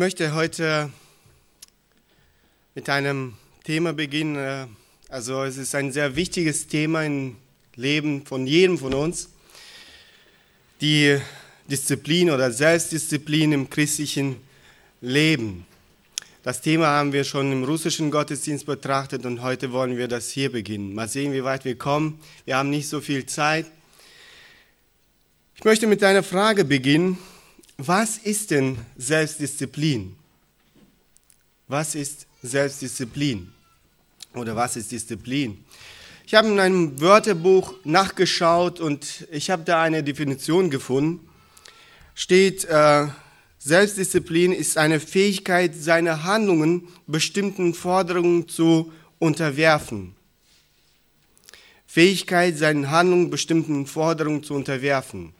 möchte heute mit einem Thema beginnen. Also es ist ein sehr wichtiges Thema im Leben von jedem von uns. Die Disziplin oder Selbstdisziplin im christlichen Leben. Das Thema haben wir schon im russischen Gottesdienst betrachtet und heute wollen wir das hier beginnen. Mal sehen, wie weit wir kommen. Wir haben nicht so viel Zeit. Ich möchte mit einer Frage beginnen. Was ist denn Selbstdisziplin? Was ist Selbstdisziplin? Oder was ist Disziplin? Ich habe in einem Wörterbuch nachgeschaut und ich habe da eine Definition gefunden. Steht, äh, Selbstdisziplin ist eine Fähigkeit, seine Handlungen bestimmten Forderungen zu unterwerfen. Fähigkeit, seinen Handlungen bestimmten Forderungen zu unterwerfen.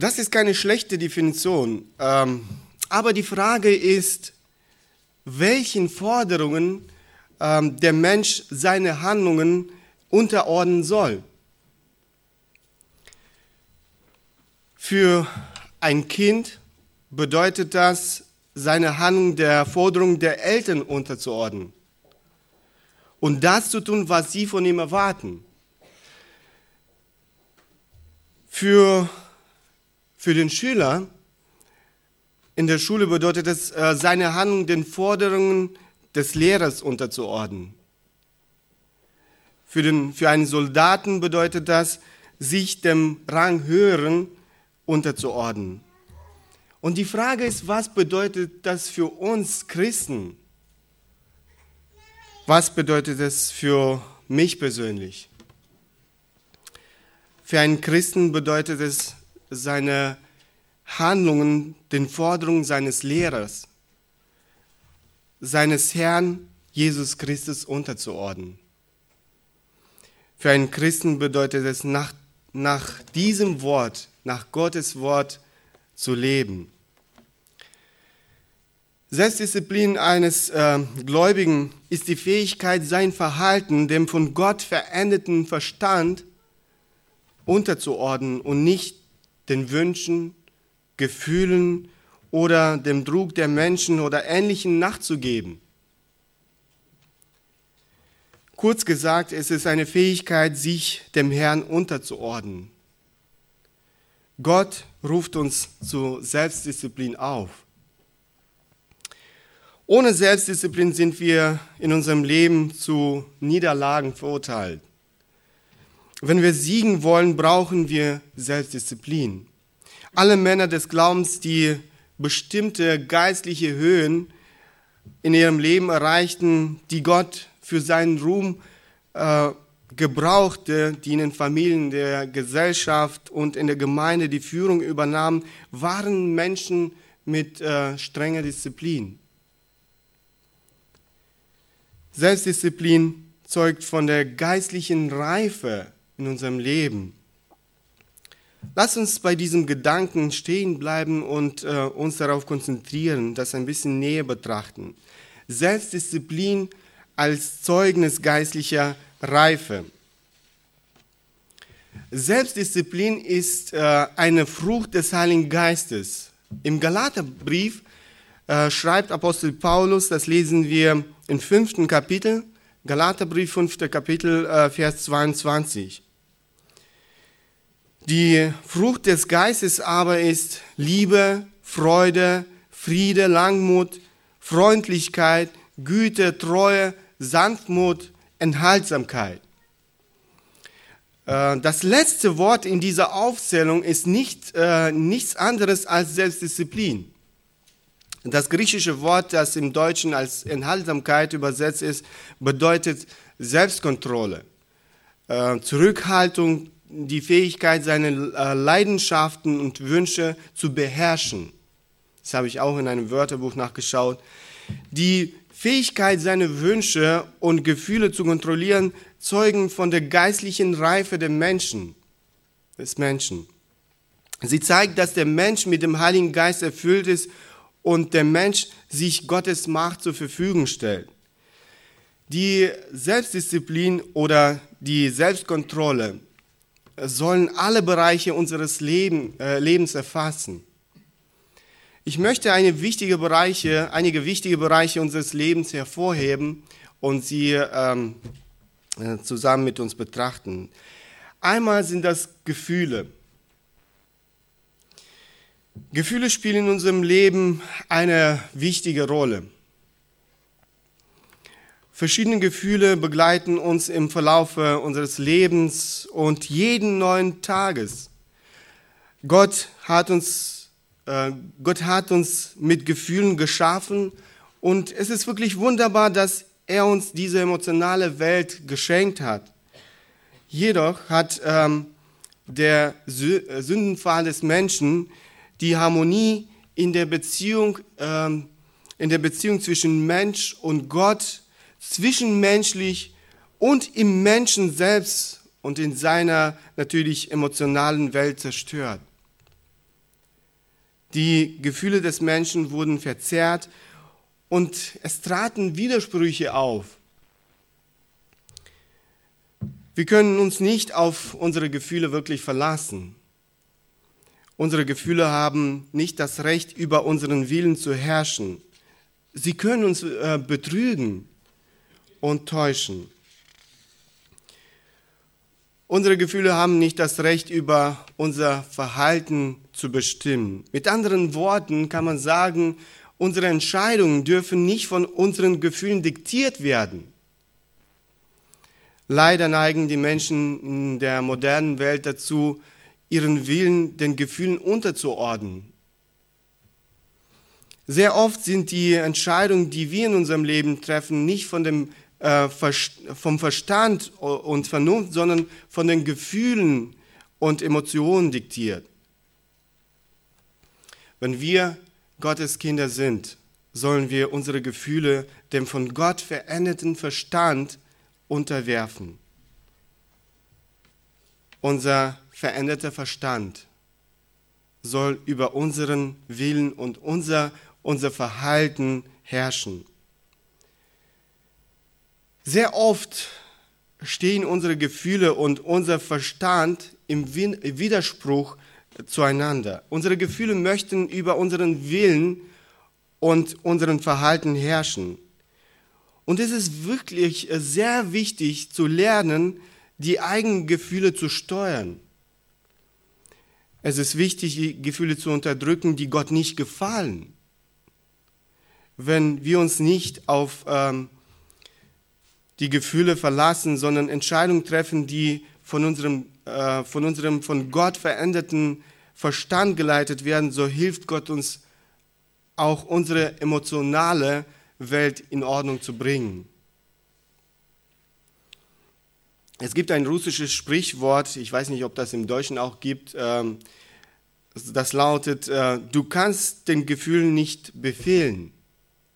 Das ist keine schlechte Definition. Ähm, aber die Frage ist, welchen Forderungen ähm, der Mensch seine Handlungen unterordnen soll. Für ein Kind bedeutet das, seine Handlung der Forderung der Eltern unterzuordnen und das zu tun, was sie von ihm erwarten. Für, für den Schüler in der Schule bedeutet es, äh, seine Handlung den Forderungen des Lehrers unterzuordnen. Für, den, für einen Soldaten bedeutet das, sich dem Rang höheren unterzuordnen. Und die Frage ist, was bedeutet das für uns Christen? Was bedeutet das für mich persönlich? Für einen Christen bedeutet es, seine Handlungen den Forderungen seines Lehrers, seines Herrn Jesus Christus unterzuordnen. Für einen Christen bedeutet es, nach, nach diesem Wort nach Gottes Wort zu leben. Selbstdisziplin eines äh, Gläubigen ist die Fähigkeit, sein Verhalten dem von Gott veränderten Verstand unterzuordnen und nicht den Wünschen, Gefühlen oder dem Druck der Menschen oder Ähnlichem nachzugeben. Kurz gesagt, es ist eine Fähigkeit, sich dem Herrn unterzuordnen. Gott ruft uns zu Selbstdisziplin auf. Ohne Selbstdisziplin sind wir in unserem Leben zu Niederlagen verurteilt. Wenn wir siegen wollen, brauchen wir Selbstdisziplin. Alle Männer des Glaubens, die bestimmte geistliche Höhen in ihrem Leben erreichten, die Gott für seinen Ruhm äh, Gebrauchte, die in den Familien der Gesellschaft und in der Gemeinde die Führung übernahmen, waren Menschen mit äh, strenger Disziplin. Selbstdisziplin zeugt von der geistlichen Reife in unserem Leben. Lass uns bei diesem Gedanken stehen bleiben und äh, uns darauf konzentrieren, das ein bisschen näher betrachten. Selbstdisziplin als Zeugnis geistlicher Reife. Selbstdisziplin ist äh, eine Frucht des Heiligen Geistes. Im Galaterbrief äh, schreibt Apostel Paulus, das lesen wir im fünften Kapitel, Galaterbrief, fünfter Kapitel, äh, Vers 22. Die Frucht des Geistes aber ist Liebe, Freude, Friede, Langmut, Freundlichkeit, Güte, Treue, Sanftmut, Enthaltsamkeit. Äh, das letzte Wort in dieser Aufzählung ist nicht, äh, nichts anderes als Selbstdisziplin. Das griechische Wort, das im Deutschen als Enthaltsamkeit übersetzt ist, bedeutet Selbstkontrolle, äh, Zurückhaltung, die Fähigkeit, seine äh, Leidenschaften und Wünsche zu beherrschen. Das habe ich auch in einem Wörterbuch nachgeschaut. Die Fähigkeit, seine Wünsche und Gefühle zu kontrollieren, zeugen von der geistlichen Reife des Menschen, des Menschen. Sie zeigt, dass der Mensch mit dem Heiligen Geist erfüllt ist und der Mensch sich Gottes Macht zur Verfügung stellt. Die Selbstdisziplin oder die Selbstkontrolle sollen alle Bereiche unseres Leben, äh, Lebens erfassen. Ich möchte eine wichtige Bereiche, einige wichtige Bereiche unseres Lebens hervorheben und sie ähm, äh, zusammen mit uns betrachten. Einmal sind das Gefühle. Gefühle spielen in unserem Leben eine wichtige Rolle. Verschiedene Gefühle begleiten uns im Verlauf unseres Lebens und jeden neuen Tages. Gott hat uns, äh, Gott hat uns mit Gefühlen geschaffen und es ist wirklich wunderbar, dass er uns diese emotionale Welt geschenkt hat. Jedoch hat ähm, der Sündenfall des Menschen die Harmonie in der Beziehung, ähm, in der Beziehung zwischen Mensch und Gott zwischenmenschlich und im Menschen selbst und in seiner natürlich emotionalen Welt zerstört. Die Gefühle des Menschen wurden verzerrt und es traten Widersprüche auf. Wir können uns nicht auf unsere Gefühle wirklich verlassen. Unsere Gefühle haben nicht das Recht, über unseren Willen zu herrschen. Sie können uns äh, betrügen und täuschen. Unsere Gefühle haben nicht das Recht, über unser Verhalten zu bestimmen. Mit anderen Worten kann man sagen, unsere Entscheidungen dürfen nicht von unseren Gefühlen diktiert werden. Leider neigen die Menschen in der modernen Welt dazu, ihren Willen den Gefühlen unterzuordnen. Sehr oft sind die Entscheidungen, die wir in unserem Leben treffen, nicht von dem vom Verstand und Vernunft, sondern von den Gefühlen und Emotionen diktiert. Wenn wir Gottes Kinder sind, sollen wir unsere Gefühle dem von Gott veränderten Verstand unterwerfen. Unser veränderter Verstand soll über unseren Willen und unser, unser Verhalten herrschen. Sehr oft stehen unsere Gefühle und unser Verstand im Widerspruch zueinander. Unsere Gefühle möchten über unseren Willen und unseren Verhalten herrschen. Und es ist wirklich sehr wichtig zu lernen, die eigenen Gefühle zu steuern. Es ist wichtig, die Gefühle zu unterdrücken, die Gott nicht gefallen. Wenn wir uns nicht auf ähm, die Gefühle verlassen, sondern Entscheidungen treffen, die von unserem, äh, von unserem von Gott veränderten Verstand geleitet werden, so hilft Gott uns auch unsere emotionale Welt in Ordnung zu bringen. Es gibt ein russisches Sprichwort, ich weiß nicht, ob das im Deutschen auch gibt, ähm, das lautet, äh, du kannst den Gefühlen nicht befehlen.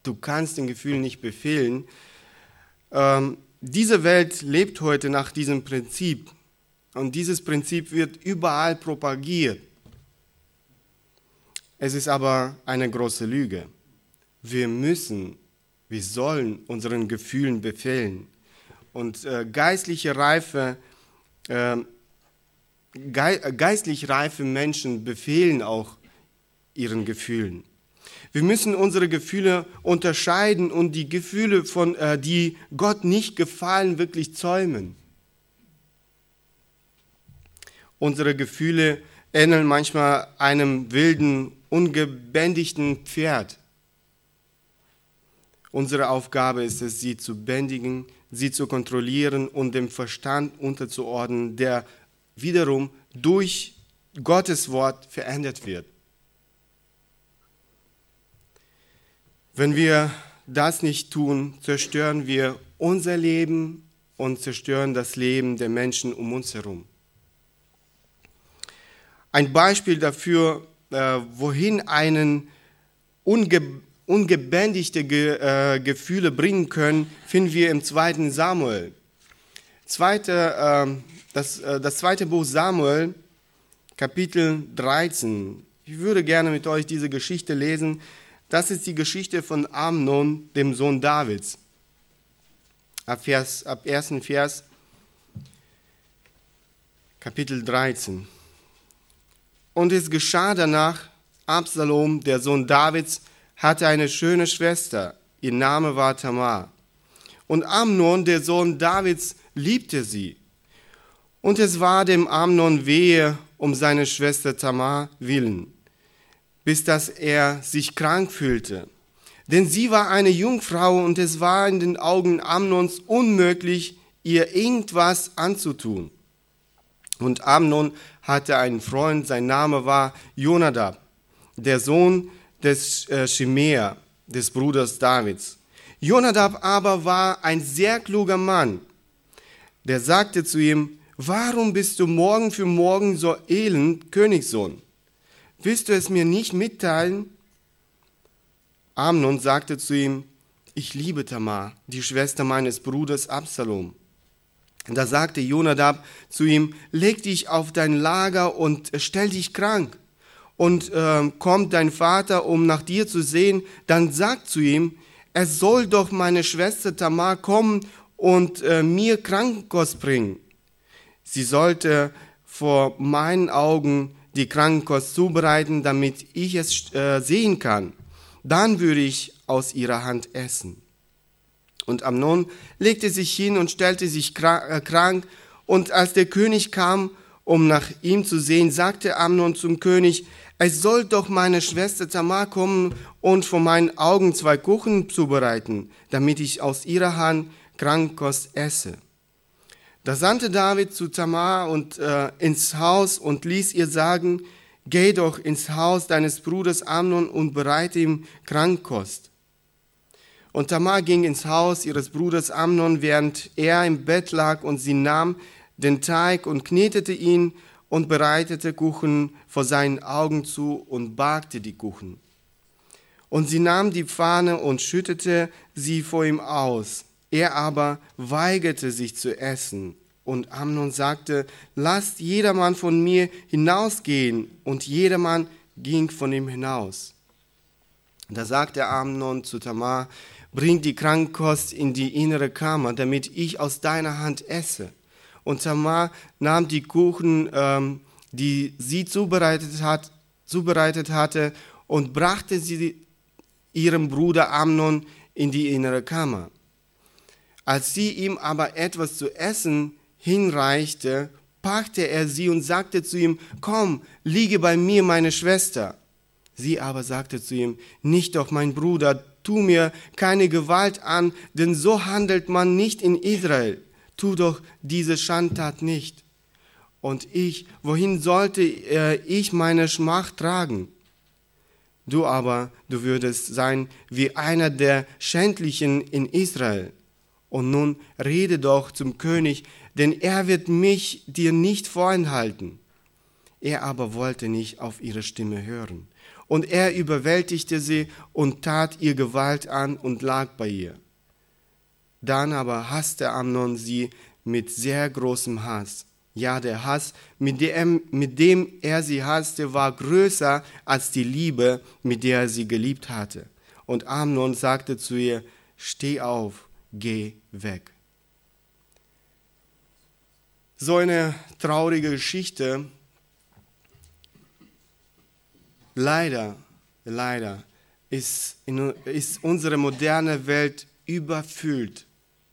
Du kannst den Gefühlen nicht befehlen. Ähm, diese Welt lebt heute nach diesem Prinzip und dieses Prinzip wird überall propagiert. Es ist aber eine große Lüge. Wir müssen, wir sollen unseren Gefühlen befehlen. Und äh, geistliche Reife, äh, ge geistlich reife Menschen befehlen auch ihren Gefühlen. Wir müssen unsere Gefühle unterscheiden und die Gefühle, von, äh, die Gott nicht gefallen, wirklich zäumen. Unsere Gefühle ähneln manchmal einem wilden, ungebändigten Pferd. Unsere Aufgabe ist es, sie zu bändigen, sie zu kontrollieren und dem Verstand unterzuordnen, der wiederum durch Gottes Wort verändert wird. Wenn wir das nicht tun, zerstören wir unser Leben und zerstören das Leben der Menschen um uns herum. Ein Beispiel dafür, äh, wohin einen unge ungebändigte Ge äh, Gefühle bringen können, finden wir im zweiten Samuel. Zweite, äh, das, äh, das zweite Buch Samuel, Kapitel 13. Ich würde gerne mit euch diese Geschichte lesen. Das ist die Geschichte von Amnon, dem Sohn Davids. Ab, Vers, ab ersten Vers, Kapitel 13. Und es geschah danach, Absalom, der Sohn Davids, hatte eine schöne Schwester. Ihr Name war Tamar. Und Amnon, der Sohn Davids, liebte sie. Und es war dem Amnon wehe um seine Schwester Tamar willen, bis dass er sich krank fühlte. Denn sie war eine Jungfrau und es war in den Augen Amnons unmöglich, ihr irgendwas anzutun. Und Amnon hatte einen Freund, sein Name war Jonadab, der Sohn des äh, Shimea, des Bruders Davids. Jonadab aber war ein sehr kluger Mann. Der sagte zu ihm, warum bist du morgen für morgen so elend, Königssohn? Willst du es mir nicht mitteilen? Amnon sagte zu ihm, ich liebe Tamar, die Schwester meines Bruders Absalom. Da sagte Jonadab zu ihm, leg dich auf dein Lager und stell dich krank. Und äh, kommt dein Vater, um nach dir zu sehen, dann sag zu ihm, es soll doch meine Schwester Tamar kommen und äh, mir Krankenkost bringen. Sie sollte vor meinen Augen die Krankenkost zubereiten, damit ich es äh, sehen kann. Dann würde ich aus ihrer Hand essen. Und Amnon legte sich hin und stellte sich äh, krank. Und als der König kam, um nach ihm zu sehen, sagte Amnon zum König, es soll doch meine Schwester Tamar kommen und vor meinen Augen zwei Kuchen zubereiten, damit ich aus ihrer Hand Krankkost esse. Da sandte David zu Tamar und äh, ins Haus und ließ ihr sagen, geh doch ins Haus deines Bruders Amnon und bereite ihm Krankkost. Und Tamar ging ins Haus ihres Bruders Amnon, während er im Bett lag, und sie nahm den Teig und knetete ihn und bereitete Kuchen vor seinen Augen zu und bagte die Kuchen. Und sie nahm die Pfanne und schüttete sie vor ihm aus. Er aber weigerte sich zu essen. Und Amnon sagte, lasst jedermann von mir hinausgehen. Und jedermann ging von ihm hinaus. Da sagte Amnon zu Tamar, Bring die Krankkost in die innere Kammer, damit ich aus deiner Hand esse. Und Tamar nahm die Kuchen, ähm, die sie zubereitet, hat, zubereitet hatte, und brachte sie ihrem Bruder Amnon in die innere Kammer. Als sie ihm aber etwas zu essen hinreichte, packte er sie und sagte zu ihm, komm, liege bei mir, meine Schwester. Sie aber sagte zu ihm, nicht doch, mein Bruder, tu mir keine Gewalt an, denn so handelt man nicht in Israel. Tu doch diese Schandtat nicht. Und ich, wohin sollte äh, ich meine Schmach tragen? Du aber, du würdest sein wie einer der Schändlichen in Israel. Und nun rede doch zum König, denn er wird mich dir nicht vorenthalten. Er aber wollte nicht auf ihre Stimme hören. Und er überwältigte sie und tat ihr Gewalt an und lag bei ihr. Dann aber hasste Amnon sie mit sehr großem Hass. Ja, der Hass, mit dem, mit dem er sie hasste, war größer als die Liebe, mit der er sie geliebt hatte. Und Amnon sagte zu ihr, steh auf, geh weg. So eine traurige Geschichte, Leider, leider ist, in, ist unsere moderne Welt überfüllt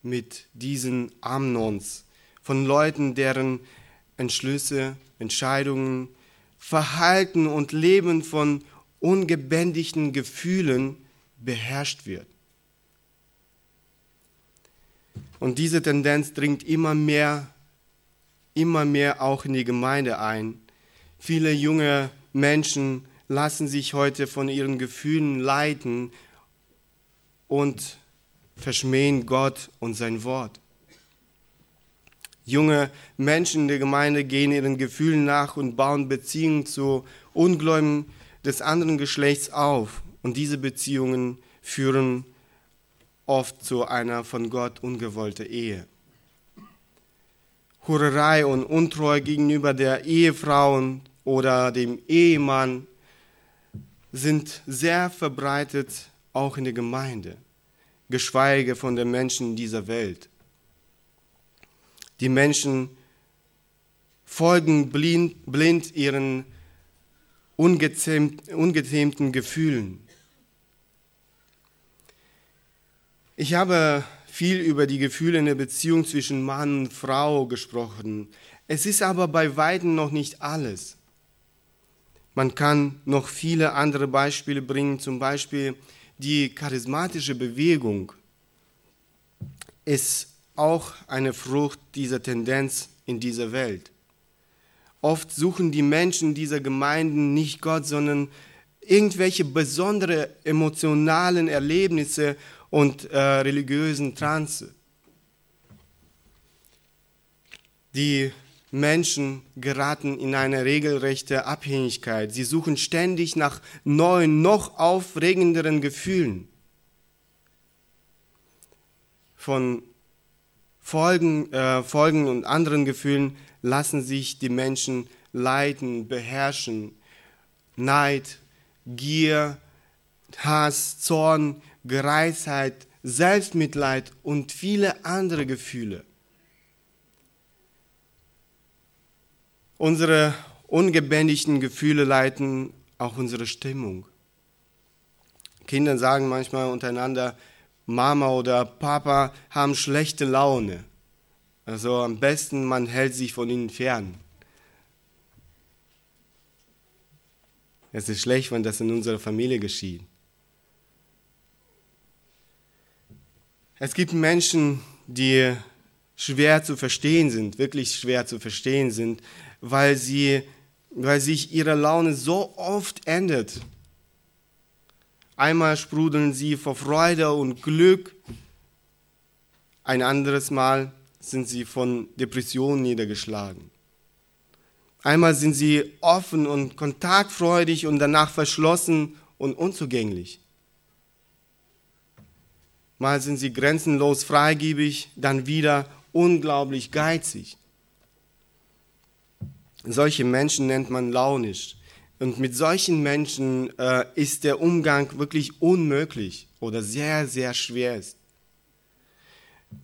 mit diesen Amnons, von Leuten, deren Entschlüsse, Entscheidungen, Verhalten und Leben von ungebändigten Gefühlen beherrscht wird. Und diese Tendenz dringt immer mehr, immer mehr auch in die Gemeinde ein. Viele junge Menschen lassen sich heute von ihren Gefühlen leiten und verschmähen Gott und sein Wort. Junge Menschen in der Gemeinde gehen ihren Gefühlen nach und bauen Beziehungen zu Ungläubigen des anderen Geschlechts auf. Und diese Beziehungen führen oft zu einer von Gott ungewollten Ehe. Hurerei und Untreue gegenüber der Ehefrau oder dem Ehemann sind sehr verbreitet auch in der Gemeinde, geschweige von den Menschen dieser Welt. Die Menschen folgen blind, blind ihren ungezähmten Gefühlen. Ich habe viel über die Gefühle in der Beziehung zwischen Mann und Frau gesprochen. Es ist aber bei weitem noch nicht alles. Man kann noch viele andere Beispiele bringen, zum Beispiel die charismatische Bewegung ist auch eine Frucht dieser Tendenz in dieser Welt. Oft suchen die Menschen dieser Gemeinden nicht Gott, sondern irgendwelche besondere emotionalen Erlebnisse und äh, religiösen Trance. Die Menschen geraten in eine regelrechte Abhängigkeit. Sie suchen ständig nach neuen, noch aufregenderen Gefühlen. Von Folgen, äh, Folgen und anderen Gefühlen lassen sich die Menschen leiten, beherrschen. Neid, Gier, Hass, Zorn, Gereiztheit, Selbstmitleid und viele andere Gefühle. Unsere ungebändigten Gefühle leiten auch unsere Stimmung. Kinder sagen manchmal untereinander, Mama oder Papa haben schlechte Laune. Also am besten, man hält sich von ihnen fern. Es ist schlecht, wenn das in unserer Familie geschieht. Es gibt Menschen, die schwer zu verstehen sind, wirklich schwer zu verstehen sind, weil, sie, weil sich ihre Laune so oft ändert. Einmal sprudeln sie vor Freude und Glück, ein anderes Mal sind sie von Depressionen niedergeschlagen. Einmal sind sie offen und kontaktfreudig und danach verschlossen und unzugänglich. Mal sind sie grenzenlos freigebig, dann wieder unglaublich geizig. Solche Menschen nennt man launisch. Und mit solchen Menschen äh, ist der Umgang wirklich unmöglich oder sehr, sehr schwer.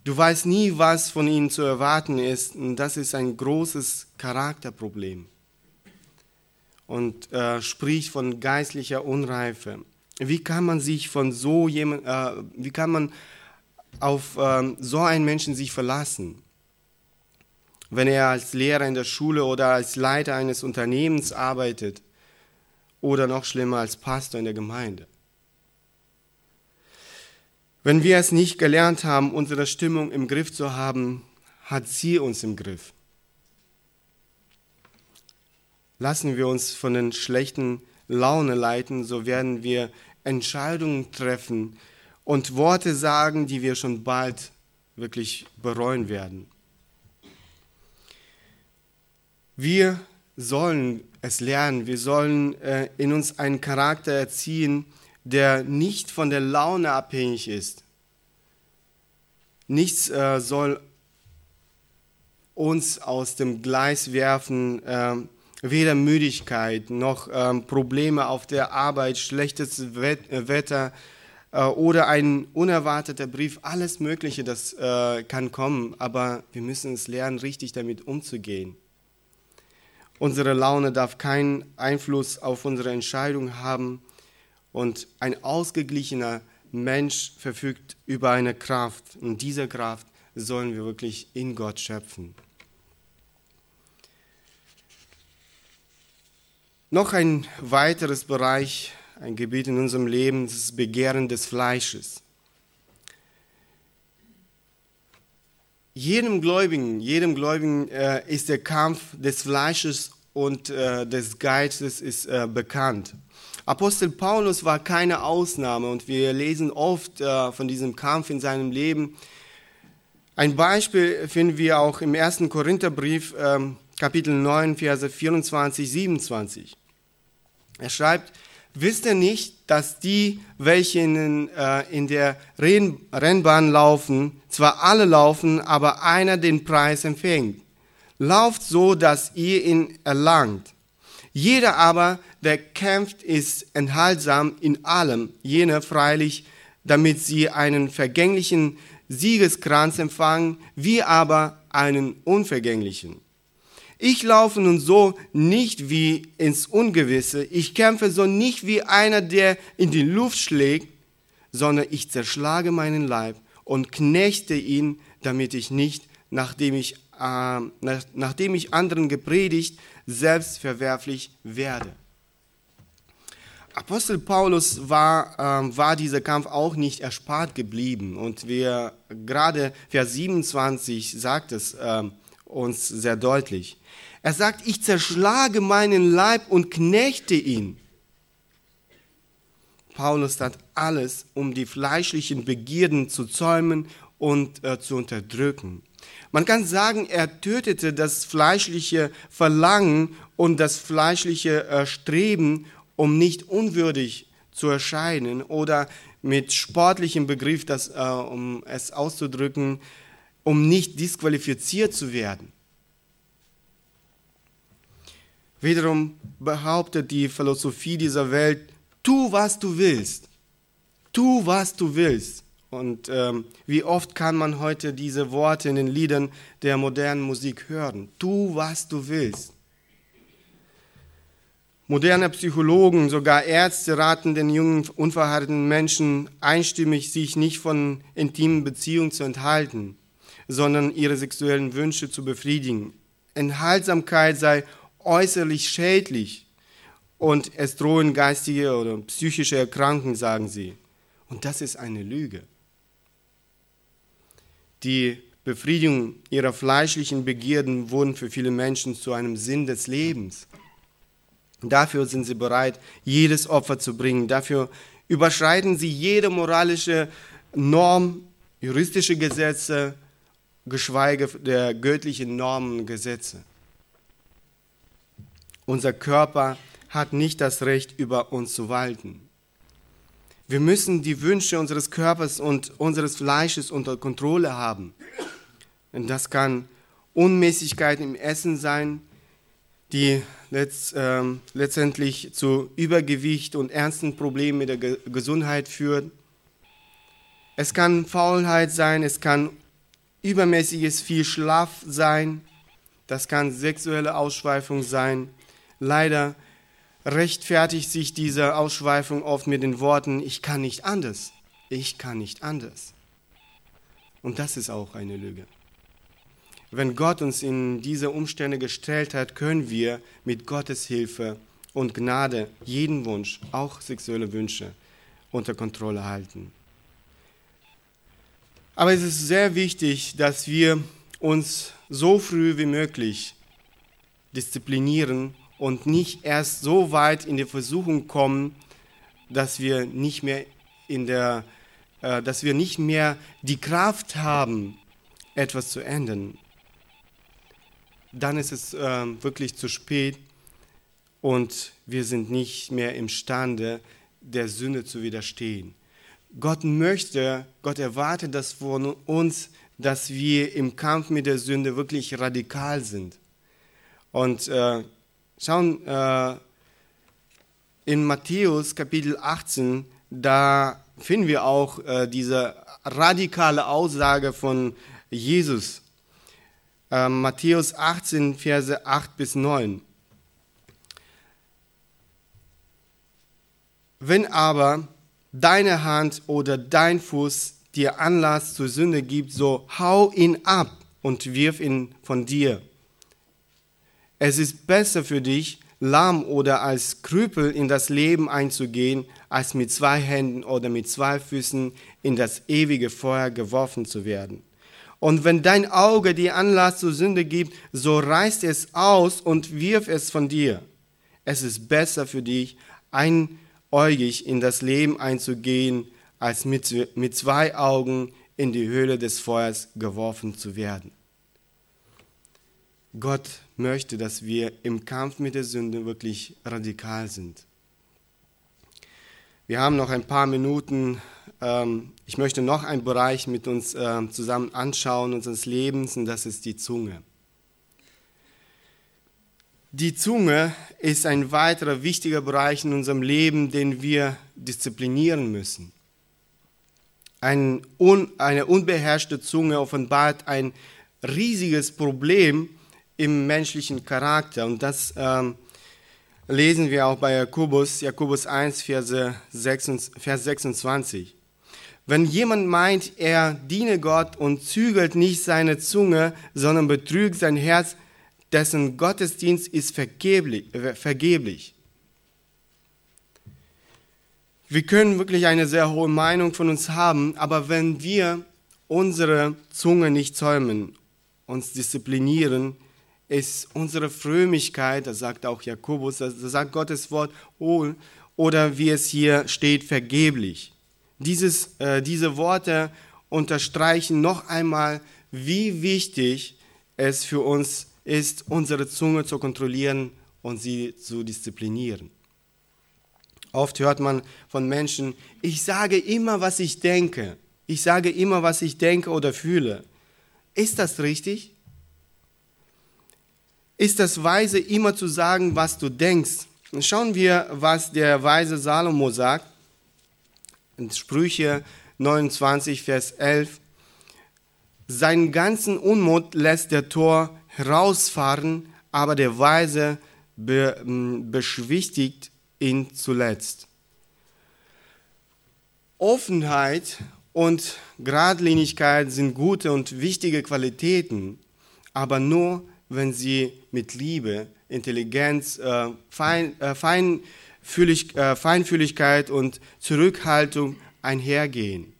Du weißt nie, was von ihnen zu erwarten ist. Und das ist ein großes Charakterproblem. Und äh, spricht von geistlicher Unreife. Wie kann man sich von so jemand, äh, wie kann man auf äh, so einen Menschen sich verlassen? wenn er als Lehrer in der Schule oder als Leiter eines Unternehmens arbeitet oder noch schlimmer als Pastor in der Gemeinde. Wenn wir es nicht gelernt haben, unsere Stimmung im Griff zu haben, hat sie uns im Griff. Lassen wir uns von den schlechten Laune leiten, so werden wir Entscheidungen treffen und Worte sagen, die wir schon bald wirklich bereuen werden. Wir sollen es lernen, wir sollen äh, in uns einen Charakter erziehen, der nicht von der Laune abhängig ist. Nichts äh, soll uns aus dem Gleis werfen, äh, weder Müdigkeit noch ähm, Probleme auf der Arbeit, schlechtes äh, Wetter äh, oder ein unerwarteter Brief, alles Mögliche, das äh, kann kommen, aber wir müssen es lernen, richtig damit umzugehen. Unsere Laune darf keinen Einfluss auf unsere Entscheidung haben und ein ausgeglichener Mensch verfügt über eine Kraft und diese Kraft sollen wir wirklich in Gott schöpfen. Noch ein weiteres Bereich, ein Gebiet in unserem Leben, ist das Begehren des Fleisches. jedem Gläubigen, jedem Gläubigen äh, ist der Kampf des Fleisches und äh, des Geistes ist äh, bekannt. Apostel Paulus war keine Ausnahme und wir lesen oft äh, von diesem Kampf in seinem Leben. Ein Beispiel finden wir auch im ersten Korintherbrief, ähm, Kapitel 9, Verse 24, 27. Er schreibt, wisst ihr nicht, dass die, welche in, äh, in der Renn Rennbahn laufen, zwar alle laufen, aber einer den Preis empfängt. Lauft so, dass ihr ihn erlangt. Jeder aber, der kämpft, ist enthaltsam in allem, jener freilich, damit sie einen vergänglichen Siegeskranz empfangen, wir aber einen unvergänglichen. Ich laufe nun so nicht wie ins Ungewisse. Ich kämpfe so nicht wie einer, der in die Luft schlägt, sondern ich zerschlage meinen Leib und knechte ihn, damit ich nicht, nachdem ich, äh, nach, nachdem ich anderen gepredigt, selbst verwerflich werde. Apostel Paulus war, äh, war dieser Kampf auch nicht erspart geblieben. Und wir, gerade Vers 27 sagt es äh, uns sehr deutlich. Er sagt, ich zerschlage meinen Leib und knechte ihn. Paulus tat alles, um die fleischlichen Begierden zu zäumen und äh, zu unterdrücken. Man kann sagen, er tötete das fleischliche Verlangen und das fleischliche äh, Streben um nicht unwürdig zu erscheinen oder mit sportlichem Begriff, das, äh, um es auszudrücken, um nicht disqualifiziert zu werden. Wiederum behauptet die Philosophie dieser Welt, tu, was du willst. Tu, was du willst. Und ähm, wie oft kann man heute diese Worte in den Liedern der modernen Musik hören? Tu, was du willst. Moderne Psychologen, sogar Ärzte raten den jungen, unverheirateten Menschen einstimmig, sich nicht von intimen Beziehungen zu enthalten, sondern ihre sexuellen Wünsche zu befriedigen. Enthaltsamkeit sei äußerlich schädlich und es drohen geistige oder psychische Erkrankungen, sagen sie. Und das ist eine Lüge. Die Befriedigung ihrer fleischlichen Begierden wurden für viele Menschen zu einem Sinn des Lebens. Dafür sind sie bereit, jedes Opfer zu bringen. Dafür überschreiten sie jede moralische Norm, juristische Gesetze, geschweige der göttlichen Normen und Gesetze. Unser Körper hat nicht das Recht, über uns zu walten. Wir müssen die Wünsche unseres Körpers und unseres Fleisches unter Kontrolle haben. Und das kann Unmäßigkeit im Essen sein, die letzt, äh, letztendlich zu Übergewicht und ernsten Problemen mit der Ge Gesundheit führt. Es kann Faulheit sein, es kann übermäßiges viel Schlaf sein, das kann sexuelle Ausschweifung sein. Leider rechtfertigt sich diese Ausschweifung oft mit den Worten, ich kann nicht anders, ich kann nicht anders. Und das ist auch eine Lüge. Wenn Gott uns in diese Umstände gestellt hat, können wir mit Gottes Hilfe und Gnade jeden Wunsch, auch sexuelle Wünsche, unter Kontrolle halten. Aber es ist sehr wichtig, dass wir uns so früh wie möglich disziplinieren und nicht erst so weit in die Versuchung kommen, dass wir nicht mehr in der, äh, dass wir nicht mehr die Kraft haben, etwas zu ändern dann ist es äh, wirklich zu spät und wir sind nicht mehr imstande, der Sünde zu widerstehen. Gott möchte, Gott erwartet das von uns, dass wir im Kampf mit der Sünde wirklich radikal sind. Und äh, schauen, äh, in Matthäus Kapitel 18, da finden wir auch äh, diese radikale Aussage von Jesus. Äh, Matthäus 18, Verse 8 bis 9. Wenn aber deine Hand oder dein Fuß dir Anlass zur Sünde gibt, so hau ihn ab und wirf ihn von dir. Es ist besser für dich, lahm oder als Krüppel in das Leben einzugehen, als mit zwei Händen oder mit zwei Füßen in das ewige Feuer geworfen zu werden. Und wenn dein Auge dir Anlass zur Sünde gibt, so reißt es aus und wirf es von dir. Es ist besser für dich, einäugig in das Leben einzugehen, als mit, mit zwei Augen in die Höhle des Feuers geworfen zu werden. Gott möchte, dass wir im Kampf mit der Sünde wirklich radikal sind. Wir haben noch ein paar Minuten ähm, ich möchte noch einen Bereich mit uns ähm, zusammen anschauen, unseres Lebens, und das ist die Zunge. Die Zunge ist ein weiterer wichtiger Bereich in unserem Leben, den wir disziplinieren müssen. Ein un, eine unbeherrschte Zunge offenbart ein riesiges Problem im menschlichen Charakter. Und das ähm, lesen wir auch bei Jakobus, Jakobus 1, Verse 6, Vers 26. Wenn jemand meint, er diene Gott und zügelt nicht seine Zunge, sondern betrügt sein Herz, dessen Gottesdienst ist vergeblich. Vergeblich. Wir können wirklich eine sehr hohe Meinung von uns haben, aber wenn wir unsere Zunge nicht zäumen, uns disziplinieren, ist unsere Frömmigkeit, das sagt auch Jakobus, das sagt Gottes Wort, oh, oder wie es hier steht, vergeblich. Dieses, äh, diese Worte unterstreichen noch einmal, wie wichtig es für uns ist, unsere Zunge zu kontrollieren und sie zu disziplinieren. Oft hört man von Menschen, ich sage immer, was ich denke. Ich sage immer, was ich denke oder fühle. Ist das richtig? Ist das weise, immer zu sagen, was du denkst? Schauen wir, was der weise Salomo sagt. In Sprüche 29, Vers 11. Seinen ganzen Unmut lässt der Tor herausfahren, aber der Weise be, beschwichtigt ihn zuletzt. Offenheit und Gradlinigkeit sind gute und wichtige Qualitäten, aber nur, wenn sie mit Liebe, Intelligenz, äh, Fein, äh, Feinfühlig, äh, Feinfühligkeit und Zurückhaltung einhergehen.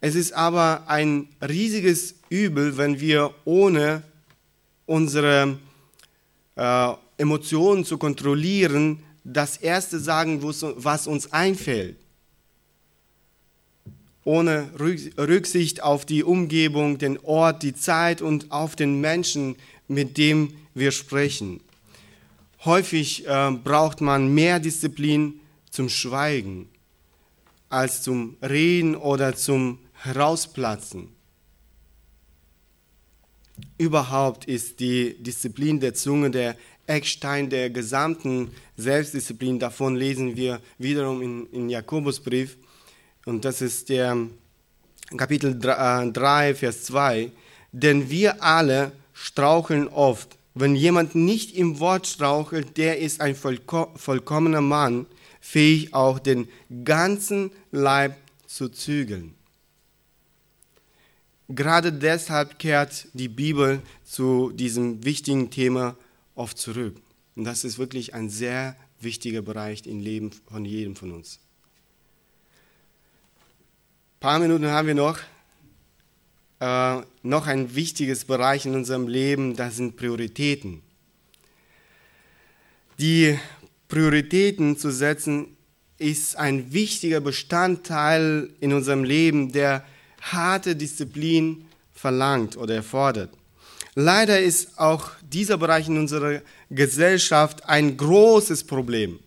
Es ist aber ein riesiges Übel, wenn wir ohne unsere äh, Emotionen zu kontrollieren, das Erste sagen, was uns einfällt. Ohne Rücksicht auf die Umgebung, den Ort, die Zeit und auf den Menschen, mit dem wir sprechen. Häufig äh, braucht man mehr Disziplin zum Schweigen als zum Reden oder zum Herausplatzen. Überhaupt ist die Disziplin der Zunge der Eckstein der gesamten Selbstdisziplin. Davon lesen wir wiederum in, in Jakobusbrief. Und das ist der Kapitel 3, äh, Vers 2. Denn wir alle straucheln oft. Wenn jemand nicht im Wort strauchelt, der ist ein vollkommener Mann, fähig auch den ganzen Leib zu zügeln. Gerade deshalb kehrt die Bibel zu diesem wichtigen Thema oft zurück. Und das ist wirklich ein sehr wichtiger Bereich im Leben von jedem von uns. Ein paar Minuten haben wir noch. Äh, noch ein wichtiges Bereich in unserem Leben, das sind Prioritäten. Die Prioritäten zu setzen, ist ein wichtiger Bestandteil in unserem Leben, der harte Disziplin verlangt oder erfordert. Leider ist auch dieser Bereich in unserer Gesellschaft ein großes Problem.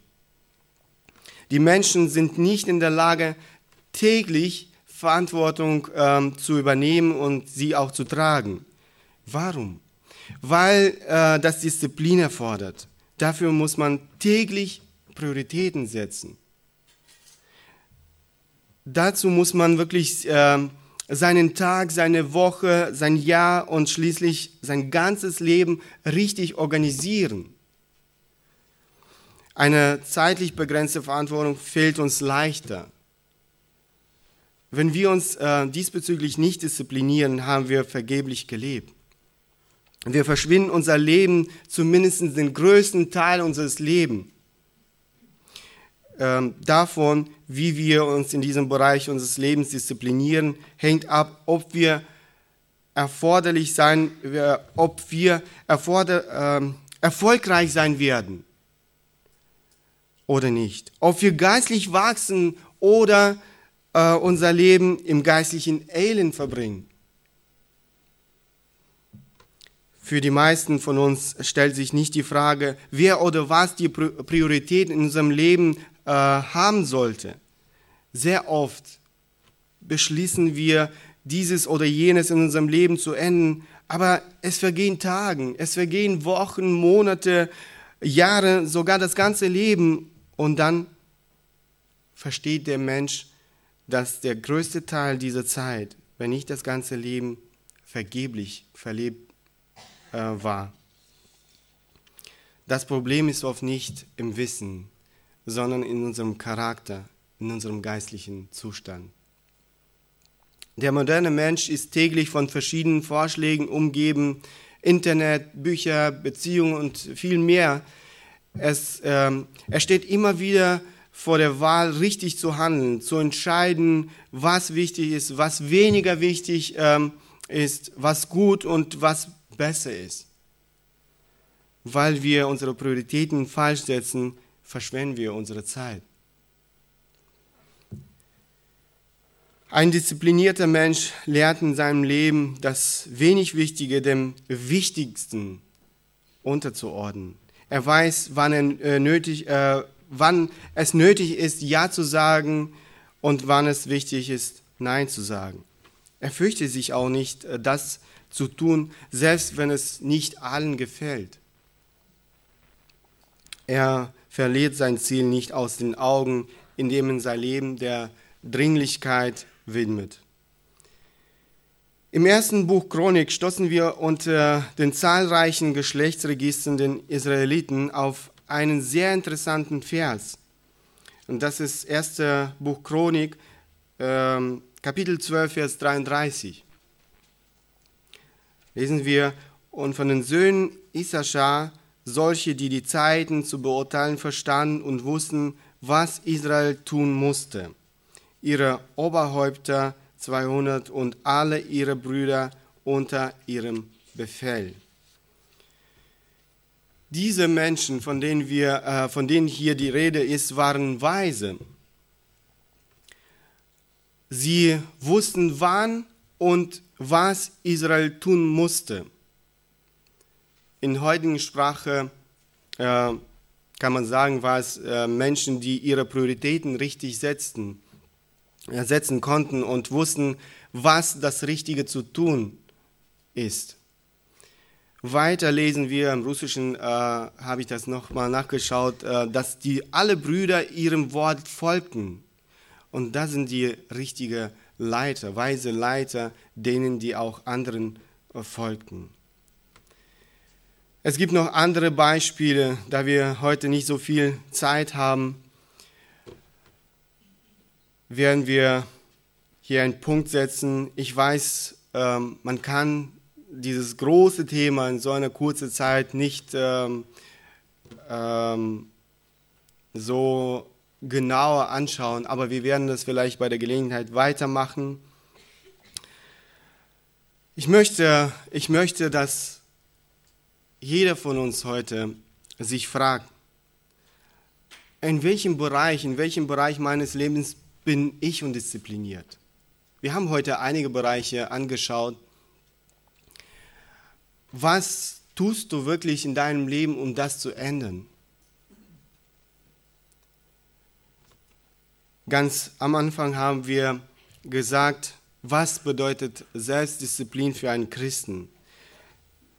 Die Menschen sind nicht in der Lage, täglich Verantwortung ähm, zu übernehmen und sie auch zu tragen. Warum? Weil äh, das Disziplin erfordert. Dafür muss man täglich Prioritäten setzen. Dazu muss man wirklich äh, seinen Tag, seine Woche, sein Jahr und schließlich sein ganzes Leben richtig organisieren. Eine zeitlich begrenzte Verantwortung fehlt uns leichter. Wenn wir uns äh, diesbezüglich nicht disziplinieren, haben wir vergeblich gelebt. Wir verschwinden unser Leben, zumindest den größten Teil unseres Lebens ähm, davon, wie wir uns in diesem Bereich unseres Lebens disziplinieren, hängt ab, ob wir erforderlich sein, ob wir erforder, äh, erfolgreich sein werden oder nicht. Ob wir geistlich wachsen oder äh, unser Leben im geistlichen Elend verbringen. Für die meisten von uns stellt sich nicht die Frage, wer oder was die Priorität in unserem Leben äh, haben sollte. Sehr oft beschließen wir, dieses oder jenes in unserem Leben zu enden, aber es vergehen Tage, es vergehen Wochen, Monate, Jahre, sogar das ganze Leben und dann versteht der Mensch, dass der größte Teil dieser Zeit, wenn nicht das ganze Leben, vergeblich verlebt äh, war. Das Problem ist oft nicht im Wissen, sondern in unserem Charakter, in unserem geistlichen Zustand. Der moderne Mensch ist täglich von verschiedenen Vorschlägen umgeben, Internet, Bücher, Beziehungen und viel mehr. Es, ähm, er steht immer wieder vor der Wahl, richtig zu handeln, zu entscheiden, was wichtig ist, was weniger wichtig ähm, ist, was gut und was besser ist. Weil wir unsere Prioritäten falsch setzen, verschwenden wir unsere Zeit. Ein disziplinierter Mensch lernt in seinem Leben das wenig Wichtige dem Wichtigsten unterzuordnen. Er weiß, wann, er, äh, nötig, äh, wann es nötig ist, Ja zu sagen und wann es wichtig ist, Nein zu sagen. Er fürchtet sich auch nicht, äh, das zu tun, selbst wenn es nicht allen gefällt. Er verliert sein Ziel nicht aus den Augen, indem er sein Leben der Dringlichkeit widmet. Im ersten Buch Chronik stoßen wir unter den zahlreichen Geschlechtsregistern den Israeliten auf einen sehr interessanten Vers. Und das ist erste Buch Chronik, ähm, Kapitel 12, Vers 33. Lesen wir, und von den Söhnen Issachar solche, die die Zeiten zu beurteilen verstanden und wussten, was Israel tun musste ihre Oberhäupter 200 und alle ihre Brüder unter ihrem Befehl. Diese Menschen, von denen, wir, äh, von denen hier die Rede ist, waren Weise. Sie wussten, wann und was Israel tun musste. In heutigen Sprache äh, kann man sagen, war es äh, Menschen, die ihre Prioritäten richtig setzten setzen konnten und wussten, was das Richtige zu tun ist. Weiter lesen wir im Russischen, äh, habe ich das nochmal nachgeschaut, äh, dass die alle Brüder ihrem Wort folgten. Und das sind die richtigen Leiter, weise Leiter, denen die auch anderen äh, folgten. Es gibt noch andere Beispiele, da wir heute nicht so viel Zeit haben werden wir hier einen Punkt setzen. Ich weiß, ähm, man kann dieses große Thema in so einer kurzen Zeit nicht ähm, ähm, so genauer anschauen, aber wir werden das vielleicht bei der Gelegenheit weitermachen. Ich möchte, ich möchte, dass jeder von uns heute sich fragt, in welchem Bereich, in welchem Bereich meines Lebens bin ich undiszipliniert. Wir haben heute einige Bereiche angeschaut. Was tust du wirklich in deinem Leben, um das zu ändern? Ganz am Anfang haben wir gesagt, was bedeutet Selbstdisziplin für einen Christen?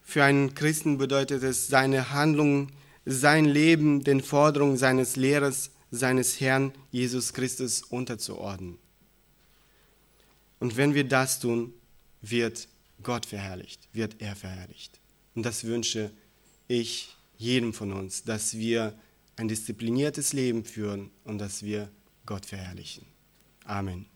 Für einen Christen bedeutet es, seine Handlungen, sein Leben den Forderungen seines Lehrers seines Herrn Jesus Christus unterzuordnen. Und wenn wir das tun, wird Gott verherrlicht, wird er verherrlicht. Und das wünsche ich jedem von uns, dass wir ein diszipliniertes Leben führen und dass wir Gott verherrlichen. Amen.